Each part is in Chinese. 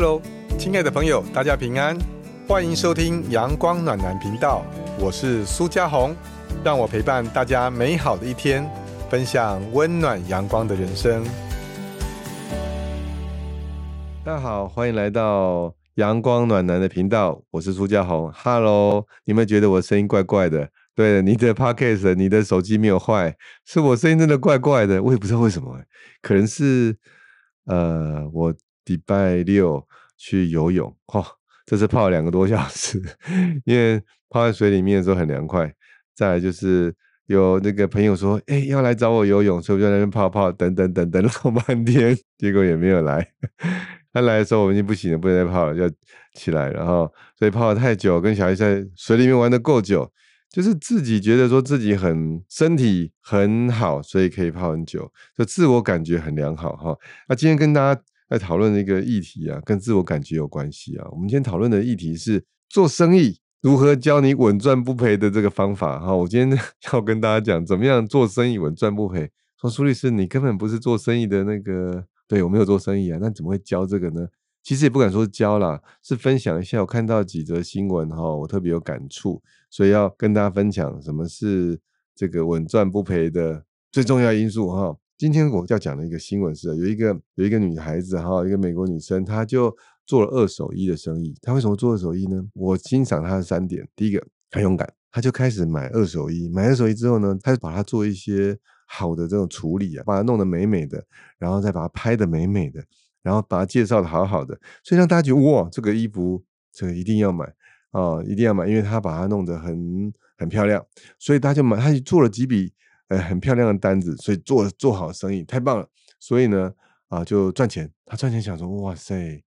Hello，亲爱的朋友，大家平安，欢迎收听阳光暖男频道，我是苏家红，让我陪伴大家美好的一天，分享温暖阳光的人生。大家好，欢迎来到阳光暖男的频道，我是苏家红。Hello，你们觉得我声音怪怪的？对，你的 Podcast，你的手机没有坏，是我声音真的怪怪的，我也不知道为什么，可能是呃我。礼拜六去游泳，哇，这次泡了两个多小时，因为泡在水里面的时候很凉快。再来就是有那个朋友说，哎，要来找我游泳，所以我就在那边泡泡，等等等等老半天，结果也没有来。他来的时候我们已经不行了，不能再泡了，要起来。然后所以泡了太久，跟小孩在水里面玩的够久，就是自己觉得说自己很身体很好，所以可以泡很久，就自我感觉很良好哈。那今天跟大家。在讨论的一个议题啊，跟自我感觉有关系啊。我们今天讨论的议题是做生意如何教你稳赚不赔的这个方法哈。我今天 要跟大家讲，怎么样做生意稳赚不赔。说苏律师，你根本不是做生意的那个，对我没有做生意啊，那怎么会教这个呢？其实也不敢说教啦，是分享一下我看到几则新闻哈，我特别有感触，所以要跟大家分享什么是这个稳赚不赔的最重要因素哈。今天我要讲的一个新闻是，有一个有一个女孩子哈，一个美国女生，她就做了二手衣的生意。她为什么做二手衣呢？我欣赏她的三点。第一个，很勇敢，她就开始买二手衣。买二手衣之后呢，她就把它做一些好的这种处理啊，把它弄得美美的，然后再把它拍的美美的，然后把它介绍的好好的，所以让大家觉得哇，这个衣服这个一定要买啊，一定要买，因为她把它弄得很很漂亮，所以大家就买。她就做了几笔。呃，很漂亮的单子，所以做做好生意太棒了。所以呢，啊，就赚钱。他赚钱想说，哇塞，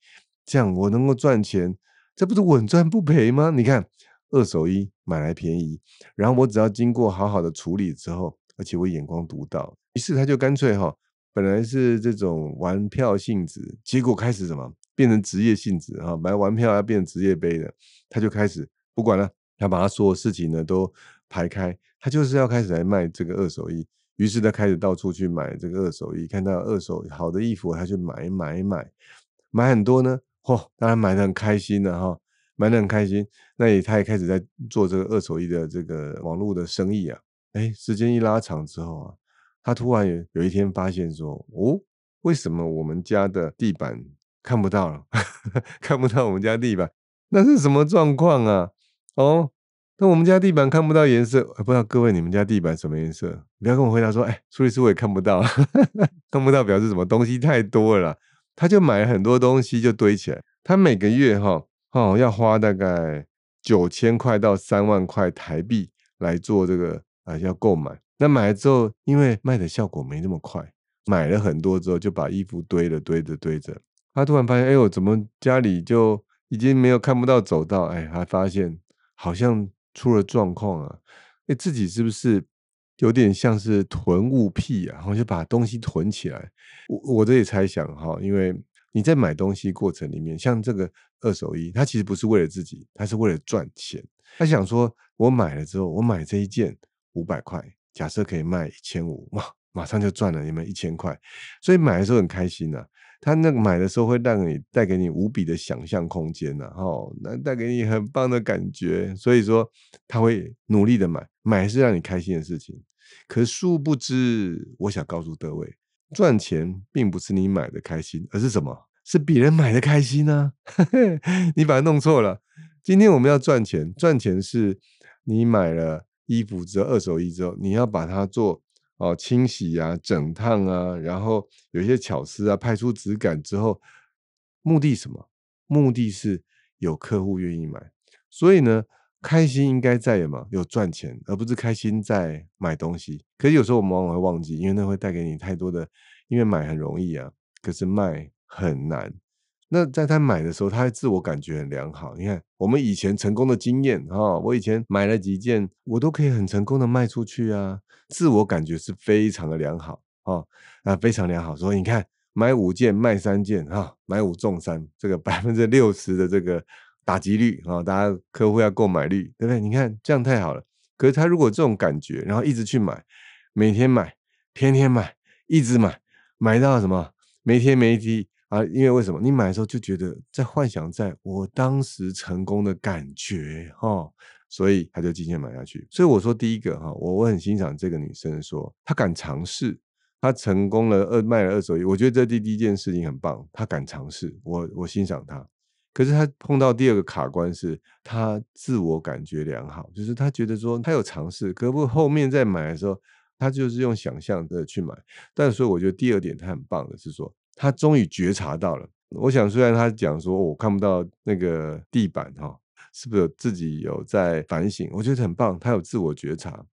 这样我能够赚钱，这不是稳赚不赔吗？你看，二手衣买来便宜，然后我只要经过好好的处理之后，而且我眼光独到，于是他就干脆哈，本来是这种玩票性质，结果开始什么变成职业性质啊，买玩票要变成职业杯的，他就开始不管了，他把他所有事情呢都排开。他就是要开始来卖这个二手衣，于是他开始到处去买这个二手衣，看到二手好的衣服，他去买买买，买很多呢，嚯，当然买的很开心的哈，买的很开心。那也他也开始在做这个二手衣的这个网络的生意啊。哎，时间一拉长之后啊，他突然有有一天发现说，哦，为什么我们家的地板看不到了？看不到我们家地板，那是什么状况啊？哦。那我们家地板看不到颜色，不知道各位你们家地板什么颜色？不要跟我回答说，哎，苏律师我也看不到，看不到表示什么东西太多了，他就买很多东西就堆起来。他每个月哈哦要花大概九千块到三万块台币来做这个啊要购买。那买了之后，因为卖的效果没那么快，买了很多之后就把衣服堆了堆着堆着。他突然发现，哎呦，怎么家里就已经没有看不到走道？哎，他发现好像。出了状况啊！哎，自己是不是有点像是囤物癖啊？然后就把东西囤起来。我我这里猜想哈，因为你在买东西过程里面，像这个二手衣，它其实不是为了自己，它是为了赚钱。他想说，我买了之后，我买这一件五百块，假设可以卖一千五，哇，马上就赚了你们一千块，所以买的时候很开心呐。他那个买的时候会让你带给你无比的想象空间呐，哦，那带给你很棒的感觉，所以说他会努力的买，买是让你开心的事情。可殊不知，我想告诉各位，赚钱并不是你买的开心，而是什么？是别人买的开心呢？你把它弄错了。今天我们要赚钱，赚钱是你买了衣服之后，二手衣之后，你要把它做。哦，清洗啊，整烫啊，然后有一些巧思啊，拍出质感之后，目的什么？目的是有客户愿意买，所以呢，开心应该在什么？有赚钱，而不是开心在买东西。可是有时候我们往往会忘记，因为那会带给你太多的，因为买很容易啊，可是卖很难。那在他买的时候，他自我感觉很良好。你看，我们以前成功的经验哈，我以前买了几件，我都可以很成功的卖出去啊，自我感觉是非常的良好啊，啊，非常良好。所以你看，买五件卖三件哈，买五中三，这个百分之六十的这个打击率啊，大家客户要购买率，对不对？你看这样太好了。可是他如果这种感觉，然后一直去买，每天买，天天买，一直买，买到什么？没天没地。啊，因为为什么？你买的时候就觉得在幻想在我当时成功的感觉哈，所以他就进去买下去。所以我说第一个哈，我我很欣赏这个女生说她敢尝试，她成功了二卖了二手衣，我觉得这第第一件事情很棒，她敢尝试，我我欣赏她。可是她碰到第二个卡关是，她自我感觉良好，就是她觉得说她有尝试，可不后面再买的时候，她就是用想象的去买。但所以我觉得第二点她很棒的是说。他终于觉察到了。我想，虽然他讲说我看不到那个地板哈，是不是自己有在反省？我觉得很棒，他有自我觉察。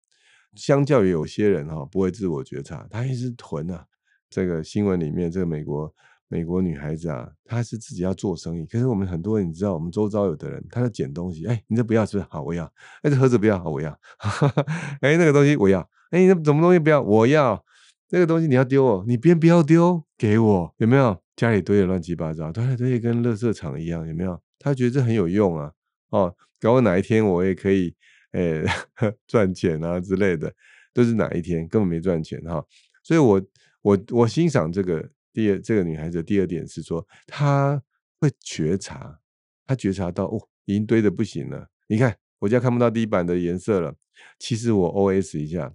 相较于有些人哈，不会自我觉察，他一直囤啊。这个新闻里面，这个美国美国女孩子啊，她是自己要做生意。可是我们很多人，你知道，我们周遭有的人，他在捡东西。哎，你这不要是不是？好，我要。哎，这盒子不要，好，我要。哎，那个东西我要。哎，那什么东西不要？我要。那个东西你要丢哦，你别不要丢，给我有没有？家里堆的乱七八糟，堆堆跟垃圾场一样，有没有？他觉得这很有用啊，哦，搞我哪一天我也可以，诶，赚钱啊之类的，都是哪一天根本没赚钱哈。所以，我我我欣赏这个第二这个女孩子第二点是说，她会觉察，她觉察到哦，已经堆的不行了。你看我家看不到地板的颜色了，其实我 O S 一下，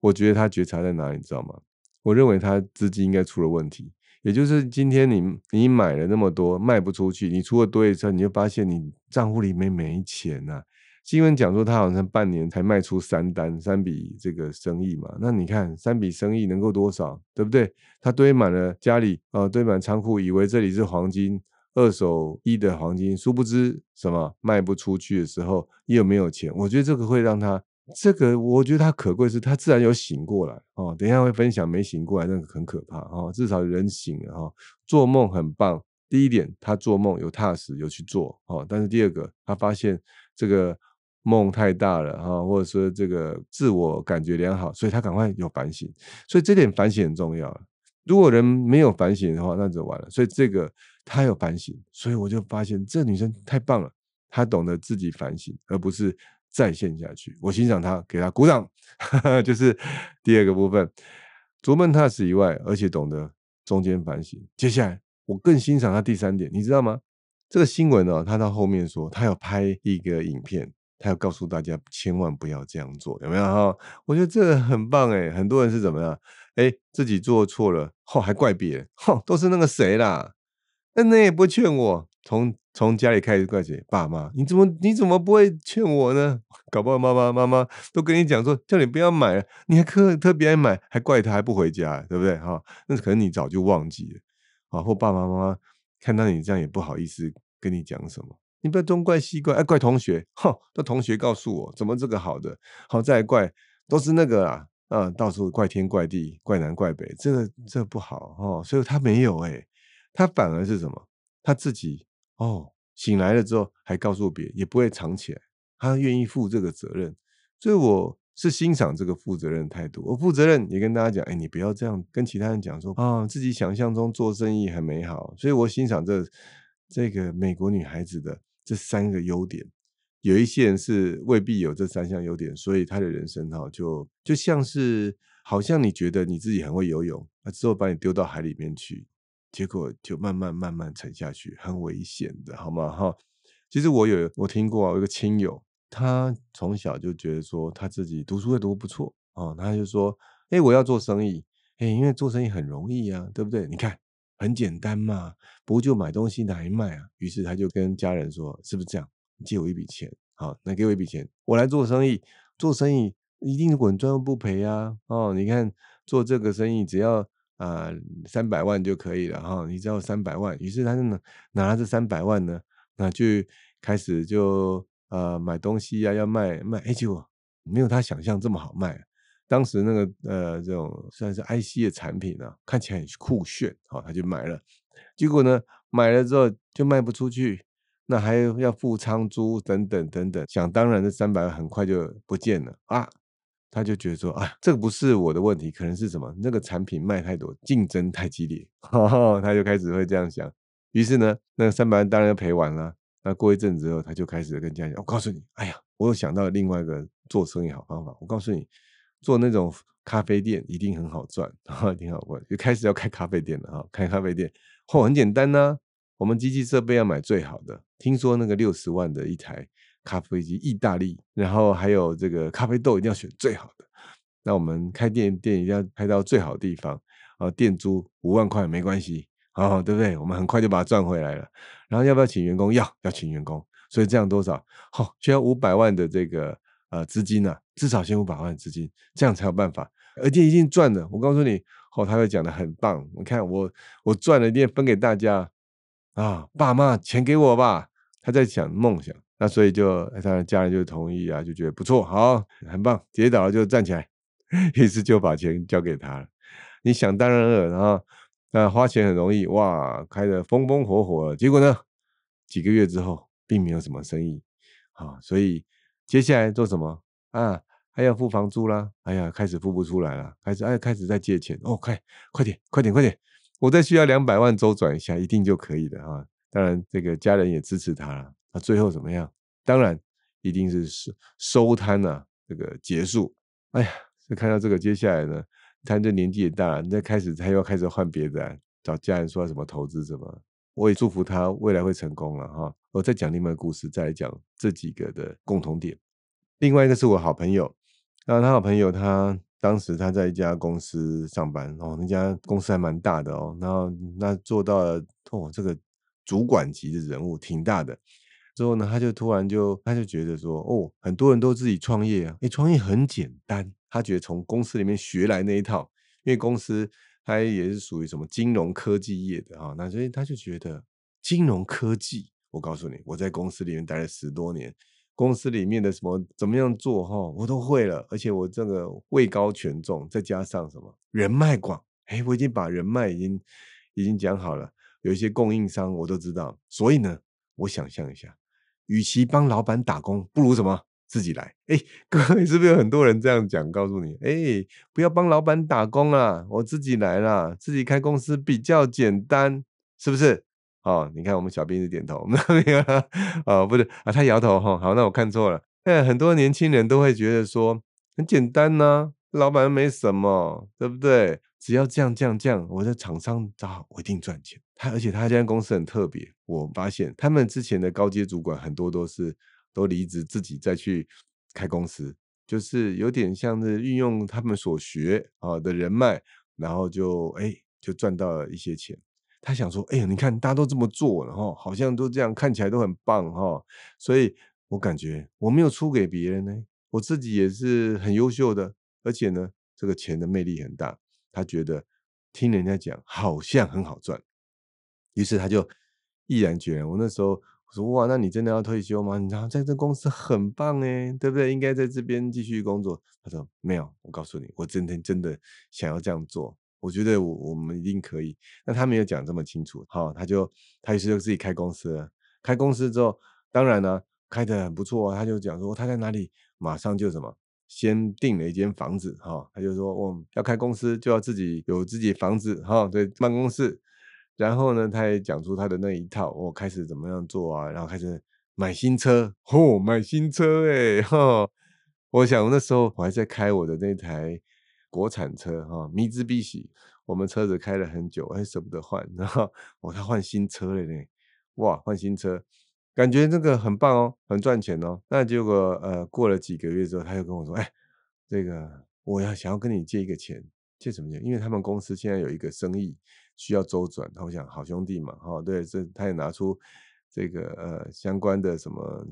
我觉得她觉察在哪里，你知道吗？我认为他资金应该出了问题，也就是今天你你买了那么多卖不出去，你出了多一车，你就发现你账户里面没钱呐。新闻讲说他好像半年才卖出三单三笔这个生意嘛，那你看三笔生意能够多少，对不对？他堆满了家里啊，堆满仓库，以为这里是黄金二手一的黄金，殊不知什么卖不出去的时候又没有钱。我觉得这个会让他。这个我觉得他可贵是，他自然有醒过来哦。等一下会分享没醒过来那个很可怕哦。至少人醒了哈，做梦很棒。第一点，他做梦有踏实有去做哦。但是第二个，他发现这个梦太大了哈，或者说这个自我感觉良好，所以他赶快有反省。所以这点反省很重要。如果人没有反省的话，那就完了。所以这个他有反省，所以我就发现这女生太棒了，她懂得自己反省，而不是。再现下去，我欣赏他，给他鼓掌，就是第二个部分，逐梦踏实以外，而且懂得中间反省。接下来，我更欣赏他第三点，你知道吗？这个新闻呢，他到后面说，他要拍一个影片，他要告诉大家千万不要这样做，有没有哈？我觉得这个很棒哎，很多人是怎么样？哎，自己做错了，吼还怪别人，吼都是那个谁啦，那那也不劝我从。从家里开始怪谁？爸妈，你怎么你怎么不会劝我呢？搞不好妈妈妈妈都跟你讲说，叫你不要买了，你还特特别爱买，还怪他还不回家，对不对？哈，那可能你早就忘记了啊。或爸爸妈妈看到你这样也不好意思跟你讲什么，你不要东怪西怪，哎，怪同学，哈，那同学告诉我怎么这个好的，好再怪都是那个啊，啊，到处怪天怪地，怪南怪北，这个这不好哦。所以他没有哎，他反而是什么？他自己。哦，醒来了之后还告诉别人，也不会藏起来，他愿意负这个责任，所以我是欣赏这个负责任态度。我负责任也跟大家讲，哎，你不要这样跟其他人讲说啊，自己想象中做生意很美好。所以我欣赏这这个美国女孩子的这三个优点。有一些人是未必有这三项优点，所以他的人生哈就就像是好像你觉得你自己很会游泳，那之后把你丢到海里面去。结果就慢慢慢慢沉下去，很危险的，好吗？哈，其实我有我听过，有一个亲友，他从小就觉得说他自己读书会读不错哦，他就说，哎，我要做生意，哎，因为做生意很容易啊，对不对？你看很简单嘛，不就买东西拿来卖啊？于是他就跟家人说，是不是这样？借我一笔钱，好，那给我一笔钱，我来做生意，做生意一定稳赚不赔啊！哦，你看做这个生意只要。啊，三百万就可以了哈，你只要三百万，于是他就拿拿了这三百万呢，那就开始就呃买东西呀，要卖卖，哎，结果没有他想象这么好卖。当时那个呃这种算是 IC 的产品呢，看起来很酷炫，好，他就买了。结果呢，买了之后就卖不出去，那还要付仓租等等等等，想当然这三百万很快就不见了啊。他就觉得说，啊，这个不是我的问题，可能是什么？那个产品卖太多，竞争太激烈，哈他就开始会这样想。于是呢，那三百万当然赔完了。那过一阵之后，他就开始跟家人讲：“我告诉你，哎呀，我又想到另外一个做生意好方法。我告诉你，做那种咖啡店一定很好赚，哈，挺好赚，就开始要开咖啡店了哈，开咖啡店，嚯，很简单呐，我们机器设备要买最好的，听说那个六十万的一台咖啡机，意大利，然后还有这个咖啡豆一定要选最好的，那我们开店店一定要开到最好的地方，啊，店租五万块没关系，啊，对不对？我们很快就把它赚回来了，然后要不要请员工？要，要请员工，所以这样多少？好，需要五百万的这个。呃，资金呢，至少先五百万的资金，这样才有办法。而且一定赚的，我告诉你，哦，他会讲的很棒。你看我，我赚了一定分给大家啊，爸妈钱给我吧。他在想梦想，那所以就他的家人就同意啊，就觉得不错，好，很棒。跌倒了就站起来，于是就把钱交给他了。你想当然了，然后那花钱很容易，哇，开的风风火火。结果呢，几个月之后，并没有什么生意啊，所以。接下来做什么啊？还要付房租啦！哎呀，开始付不出来了，开始哎，开始在借钱哦，快快点，快点，快点！我再需要两百万周转一下，一定就可以的啊！当然，这个家人也支持他了。那最后怎么样？当然一定是收收摊呐，这个结束。哎呀，就看到这个，接下来呢，他这年纪也大了，你再开始他又要开始换别的，找家人说什么投资什么。我也祝福他未来会成功了哈。我再讲另外一个故事，再来讲这几个的共同点。另外一个是我好朋友，那他好朋友他当时他在一家公司上班哦，那家公司还蛮大的哦，然后那做到了哦这个主管级的人物挺大的。之后呢，他就突然就他就觉得说哦，很多人都自己创业啊，哎，创业很简单。他觉得从公司里面学来那一套，因为公司。他也是属于什么金融科技业的哈？那所以他就觉得金融科技，我告诉你，我在公司里面待了十多年，公司里面的什么怎么样做哈，我都会了，而且我这个位高权重，再加上什么人脉广，哎，我已经把人脉已经已经讲好了，有一些供应商我都知道，所以呢，我想象一下，与其帮老板打工，不如什么？自己来，哎，各位是不是有很多人这样讲？告诉你，哎，不要帮老板打工啊，我自己来啦，自己开公司比较简单，是不是？哦，你看我们小兵是点头，那个哦，不是啊，他摇头哈。好，那我看错了。哎，很多年轻人都会觉得说很简单呢，老板没什么，对不对？只要这样这样这样，我在厂商找我一定赚钱。他而且他家公司很特别，我发现他们之前的高阶主管很多都是。都离职，自己再去开公司，就是有点像是运用他们所学啊的人脉，然后就哎就赚到了一些钱。他想说，哎呀，你看大家都这么做，然后好像都这样，看起来都很棒哈。所以我感觉我没有出给别人呢，我自己也是很优秀的，而且呢，这个钱的魅力很大。他觉得听人家讲好像很好赚，于是他就毅然决然。我那时候。我说哇，那你真的要退休吗？你知道在这公司很棒哎，对不对？应该在这边继续工作。他说没有，我告诉你，我真的真的想要这样做。我觉得我我们一定可以。那他没有讲这么清楚，好，他就他于是就自己开公司了。开公司之后，当然呢，开的很不错。他就讲说他在哪里，马上就什么，先订了一间房子哈。他就说我要开公司就要自己有自己房子哈，对，办公室。然后呢，他也讲出他的那一套，我开始怎么样做啊？然后开始买新车，嚯，买新车哎，哈！我想那时候我还在开我的那台国产车哈，米兹必喜，我们车子开了很久，还舍不得换，然后我要换新车了呢，哇，换新车，感觉这个很棒哦，很赚钱哦。那结果呃，过了几个月之后，他又跟我说，哎，这个我要想要跟你借一个钱，借什么钱？因为他们公司现在有一个生意。需要周转，他想好兄弟嘛，哈，对，这他也拿出这个呃相关的什么，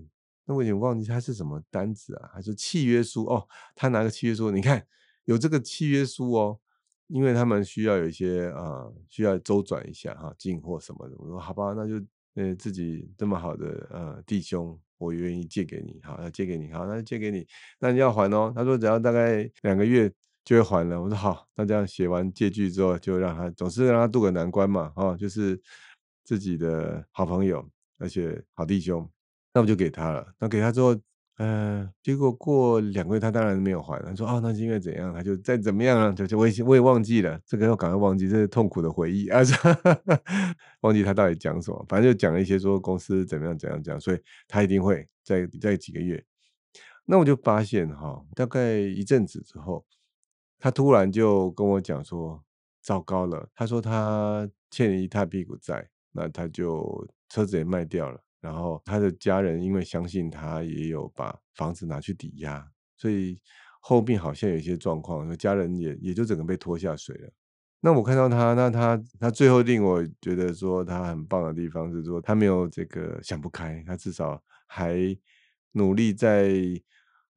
那我已经忘记他是什么单子啊，还是契约书哦，他拿个契约书，你看有这个契约书哦，因为他们需要有一些啊需要周转一下哈，进货什么的，我说好吧，那就呃自己这么好的呃弟兄，我愿意借给你，好，要借给你，好，那就借给你，那你要还哦，他说只要大概两个月。就会还了。我说好，那这样写完借据之后，就让他总是让他渡个难关嘛，哦，就是自己的好朋友，而且好弟兄，那我就给他了。那给他之后，呃，结果过两个月，他当然没有还。他说哦，那是因为怎样？他就再怎么样啊，就就我也我也忘记了，这个要赶快忘记，这是痛苦的回忆啊！忘记他到底讲什么，反正就讲了一些说公司怎么样怎样讲，所以他一定会在在几个月。那我就发现哈，大概一阵子之后，他突然就跟我讲说：“糟糕了！”他说他欠了一大屁股债，那他就车子也卖掉了，然后他的家人因为相信他，也有把房子拿去抵押，所以后面好像有一些状况，家人也也就整个被拖下水了。那我看到他，那他他最后令我觉得说他很棒的地方是说他没有这个想不开，他至少还努力在。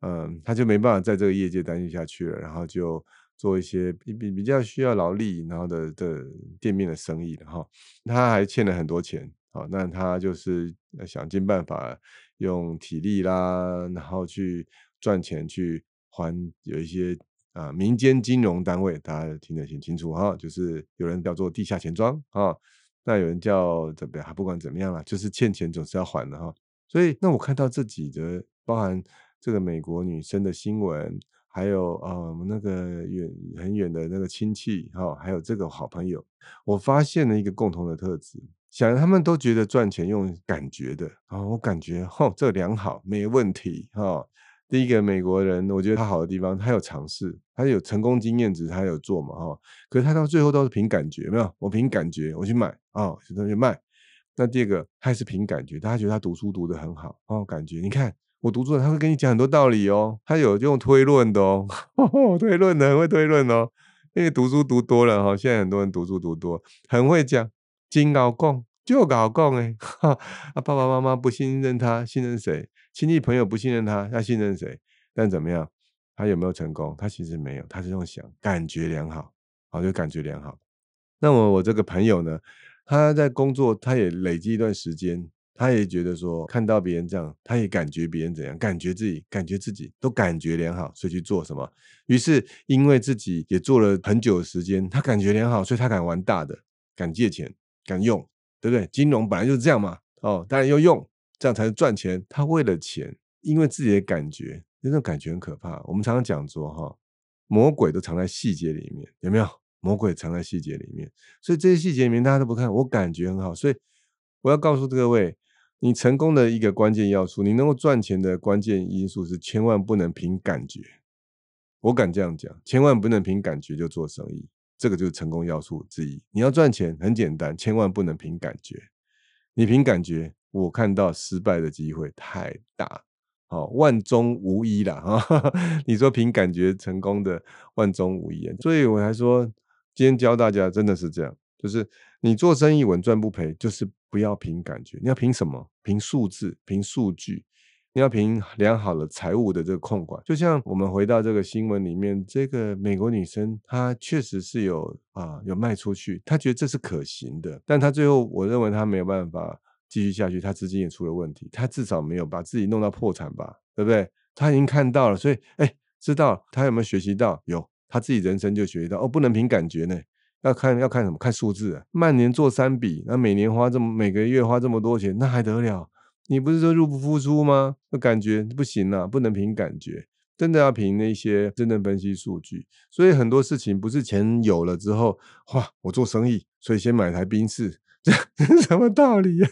嗯，他就没办法在这个业界待下去了，然后就做一些比比比较需要劳力，然后的的店面的生意的哈。他还欠了很多钱，好，那他就是想尽办法用体力啦，然后去赚钱去还有一些啊民间金融单位，大家听得很清楚哈，就是有人叫做地下钱庄啊，那有人叫怎么样？不管怎么样了，就是欠钱总是要还的哈。所以那我看到这几则包含。这个美国女生的新闻，还有呃那个远很远的那个亲戚哈，还有这个好朋友，我发现了一个共同的特质，想他们都觉得赚钱用感觉的啊，我感觉哈这良好没问题哈。第一个美国人，我觉得他好的地方，他有尝试，他有成功经验值，他有做嘛哈。可是他到最后都是凭感觉，没有我凭感觉我去买啊，去去卖。那第二个他也是凭感觉，大家觉得他读书读得很好哦，感觉你看。我读书，他会跟你讲很多道理哦。他有用推论的哦，推论的很会推论哦。因为读书读多了哈，现在很多人读书读多，很会讲，金搞共就搞共哎。啊，爸爸妈妈不信任他，信任谁？亲戚朋友不信任他，他信任谁？但怎么样？他有没有成功？他其实没有，他是用想，感觉良好，好就感觉良好。那么我这个朋友呢，他在工作，他也累积一段时间。他也觉得说，看到别人这样，他也感觉别人怎样，感觉自己，感觉自己都感觉良好，所以去做什么。于是，因为自己也做了很久的时间，他感觉良好，所以他敢玩大的，敢借钱，敢用，对不对？金融本来就是这样嘛。哦，当然要用，这样才能赚钱。他为了钱，因为自己的感觉，那种感觉很可怕。我们常常讲说，哈，魔鬼都藏在细节里面，有没有？魔鬼藏在细节里面，所以这些细节里面大家都不看，我感觉很好，所以我要告诉各位。你成功的一个关键要素，你能够赚钱的关键因素是千万不能凭感觉。我敢这样讲，千万不能凭感觉就做生意，这个就是成功要素之一。你要赚钱很简单，千万不能凭感觉。你凭感觉，我看到失败的机会太大，好万中无一啦。哈。你说凭感觉成功的万中无一，所以我还说今天教大家真的是这样，就是你做生意稳赚不赔，就是。不要凭感觉，你要凭什么？凭数字，凭数据，你要凭良好的财务的这个控管。就像我们回到这个新闻里面，这个美国女生她确实是有啊有卖出去，她觉得这是可行的，但她最后我认为她没有办法继续下去，她资金也出了问题，她至少没有把自己弄到破产吧，对不对？她已经看到了，所以哎，知道她有没有学习到？有，她自己人生就学习到哦，不能凭感觉呢。要看要看什么？看数字啊！半年做三笔，那每年花这么每个月花这么多钱，那还得了？你不是说入不敷出吗？那感觉不行啊，不能凭感觉，真的要凭那些真正分析数据。所以很多事情不是钱有了之后，哇，我做生意，所以先买台宾士，这是什么道理呀？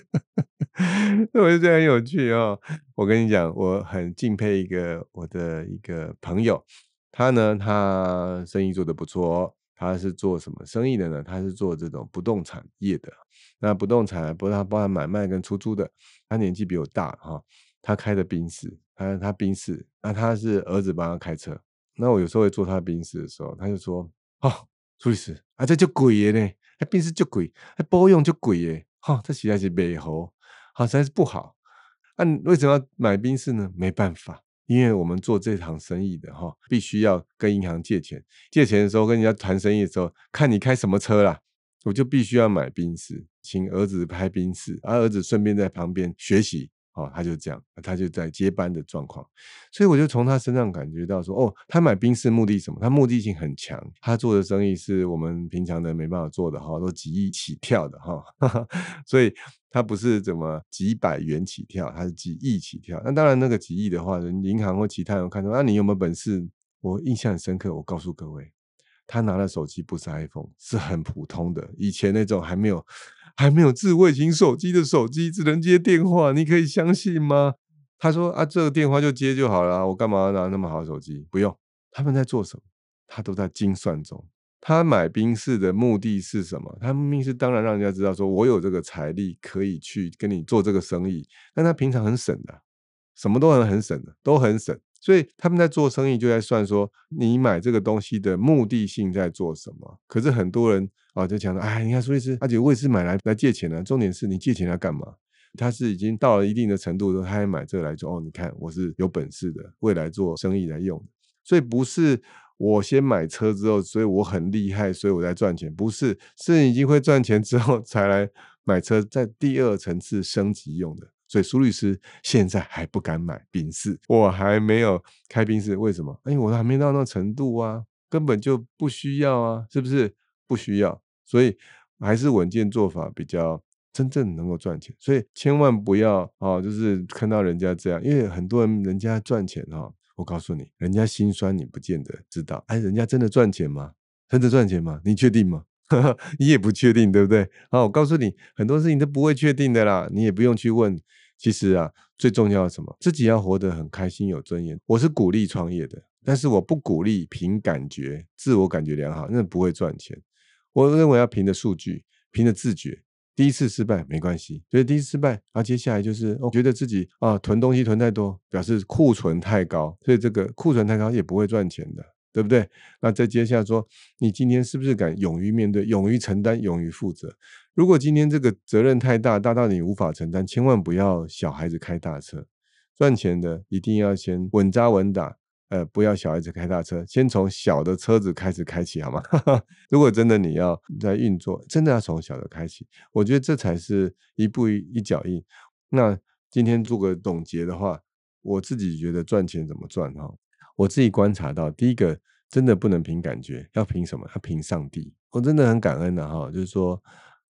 我觉得很有趣哦。我跟你讲，我很敬佩一个我的一个朋友，他呢，他生意做得不错。他是做什么生意的呢？他是做这种不动产业的。那不动产不他包含买卖跟出租的。他年纪比我大哈，他开的宾士，他他宾士，那他是儿子帮他开车。那我有时候会坐他宾士的时候，他就说：“哦，苏律师，啊这就贵耶呢，那宾士就贵，那包用就贵耶，哈，这实在是美猴，好实在是不好。那为什么要买宾士呢？没办法。”因为我们做这行生意的哈，必须要跟银行借钱。借钱的时候跟人家谈生意的时候，看你开什么车啦，我就必须要买宾士，请儿子拍宾士，而儿子顺便在旁边学习。哦，他就这样，他就在接班的状况，所以我就从他身上感觉到说，哦，他买冰室目的什么？他目的性很强，他做的生意是我们平常的没办法做的哈，都几亿起跳的哈，所以他不是怎么几百元起跳，他是几亿起跳。那当然，那个几亿的话，银行或其他人看到，那你有没有本事？我印象很深刻，我告诉各位，他拿的手机不是 iPhone，是很普通的，以前那种还没有。还没有智慧型手机的手机只能接电话，你可以相信吗？他说啊，这个电话就接就好了，我干嘛要拿那么好的手机？不用，他们在做什么？他都在精算中。他买宾士的目的是什么？他明明是当然让人家知道说我有这个财力可以去跟你做这个生意，但他平常很省的，什么都很很省的，都很省。所以他们在做生意就在算说你买这个东西的目的性在做什么。可是很多人啊就讲说，哎，你看苏律师，而且我也是买来来借钱的，重点是你借钱要干嘛？他是已经到了一定的程度之后，他还买这个来做。哦，你看我是有本事的，未来做生意来用。所以不是。我先买车之后，所以我很厉害，所以我在赚钱。不是，是你已经会赚钱之后才来买车，在第二层次升级用的。所以苏律师现在还不敢买宾士，我还没有开宾士，为什么？哎，我还没到那程度啊，根本就不需要啊，是不是？不需要，所以还是稳健做法比较真正能够赚钱。所以千万不要啊，就是看到人家这样，因为很多人人家赚钱哈。我告诉你，人家心酸，你不见得知道。哎，人家真的赚钱吗？真的赚钱吗？你确定吗？呵 呵你也不确定，对不对？好，我告诉你，很多事情都不会确定的啦，你也不用去问。其实啊，最重要的什么？自己要活得很开心、有尊严。我是鼓励创业的，但是我不鼓励凭感觉、自我感觉良好，那不会赚钱。我认为要凭着数据，凭着自觉。第一次失败没关系，所以第一次失败，然后接下来就是我觉得自己啊囤东西囤太多，表示库存太高，所以这个库存太高也不会赚钱的，对不对？那再接下来说，你今天是不是敢勇于面对、勇于承担、勇于负责？如果今天这个责任太大，大到你无法承担，千万不要小孩子开大车，赚钱的一定要先稳扎稳打。呃，不要小孩子开大车，先从小的车子开始开启，好吗？如果真的你要在运作，真的要从小的开启，我觉得这才是一步一一脚印。那今天做个总结的话，我自己觉得赚钱怎么赚哈？我自己观察到，第一个真的不能凭感觉，要凭什么？要凭上帝。我真的很感恩的哈，就是说，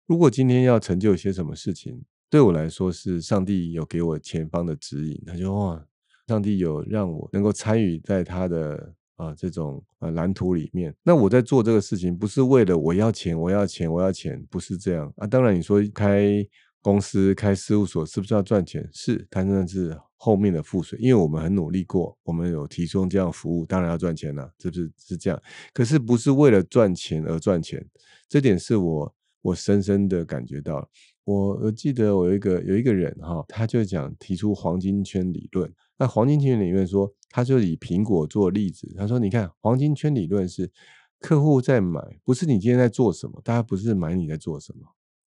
如果今天要成就一些什么事情，对我来说是上帝有给我前方的指引，他就哇。上帝有让我能够参与在他的啊这种呃蓝图里面。那我在做这个事情，不是为了我要钱，我要钱，我要钱，不是这样啊。当然，你说开公司、开事务所是不是要赚钱？是，但那是后面的附水。因为我们很努力过，我们有提供这样服务，当然要赚钱了，是不是是这样？可是不是为了赚钱而赚钱，这点是我我深深的感觉到。我我记得我有一个有一个人哈，他就讲提出黄金圈理论。那黄金圈理论说，他就以苹果做例子。他说：“你看，黄金圈理论是客户在买，不是你今天在做什么，大家不是买你在做什么，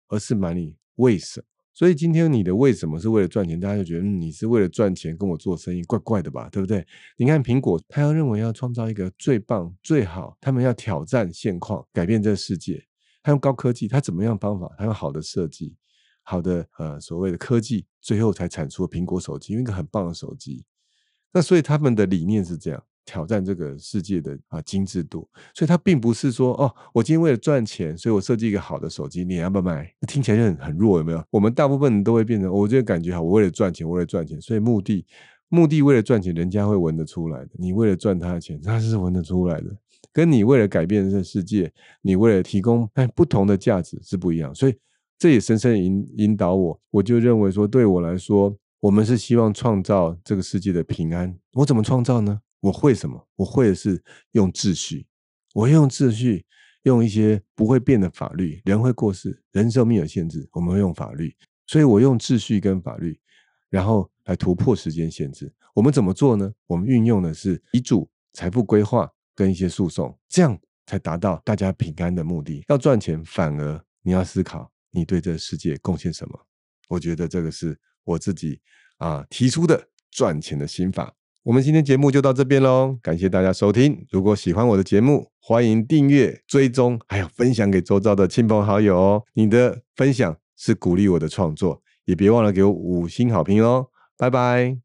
而是买你为什么。所以今天你的为什么是为了赚钱，大家就觉得你是为了赚钱跟我做生意，怪怪的吧？对不对？你看苹果，他要认为要创造一个最棒、最好，他们要挑战现况，改变这个世界。他用高科技，他怎么样方法？他用好的设计。”好的，呃，所谓的科技，最后才产出苹果手机，一个很棒的手机。那所以他们的理念是这样，挑战这个世界的啊精致度。所以他并不是说，哦，我今天为了赚钱，所以我设计一个好的手机，你要不要买？听起来就很很弱，有没有？我们大部分人都会变成，我这个感觉好，我为了赚钱，我为了赚钱，所以目的目的为了赚钱，人家会闻得出来的。你为了赚他的钱，他是闻得出来的。跟你为了改变这个世界，你为了提供哎不同的价值是不一样。所以。这也深深引引导我，我就认为说，对我来说，我们是希望创造这个世界的平安。我怎么创造呢？我会什么？我会的是用秩序，我用秩序，用一些不会变的法律。人会过世，人寿命有限制，我们会用法律。所以我用秩序跟法律，然后来突破时间限制。我们怎么做呢？我们运用的是遗嘱、财富规划跟一些诉讼，这样才达到大家平安的目的。要赚钱，反而你要思考。你对这世界贡献什么？我觉得这个是我自己啊提出的赚钱的心法。我们今天节目就到这边喽，感谢大家收听。如果喜欢我的节目，欢迎订阅、追踪，还有分享给周遭的亲朋好友哦。你的分享是鼓励我的创作，也别忘了给我五星好评哦。拜拜。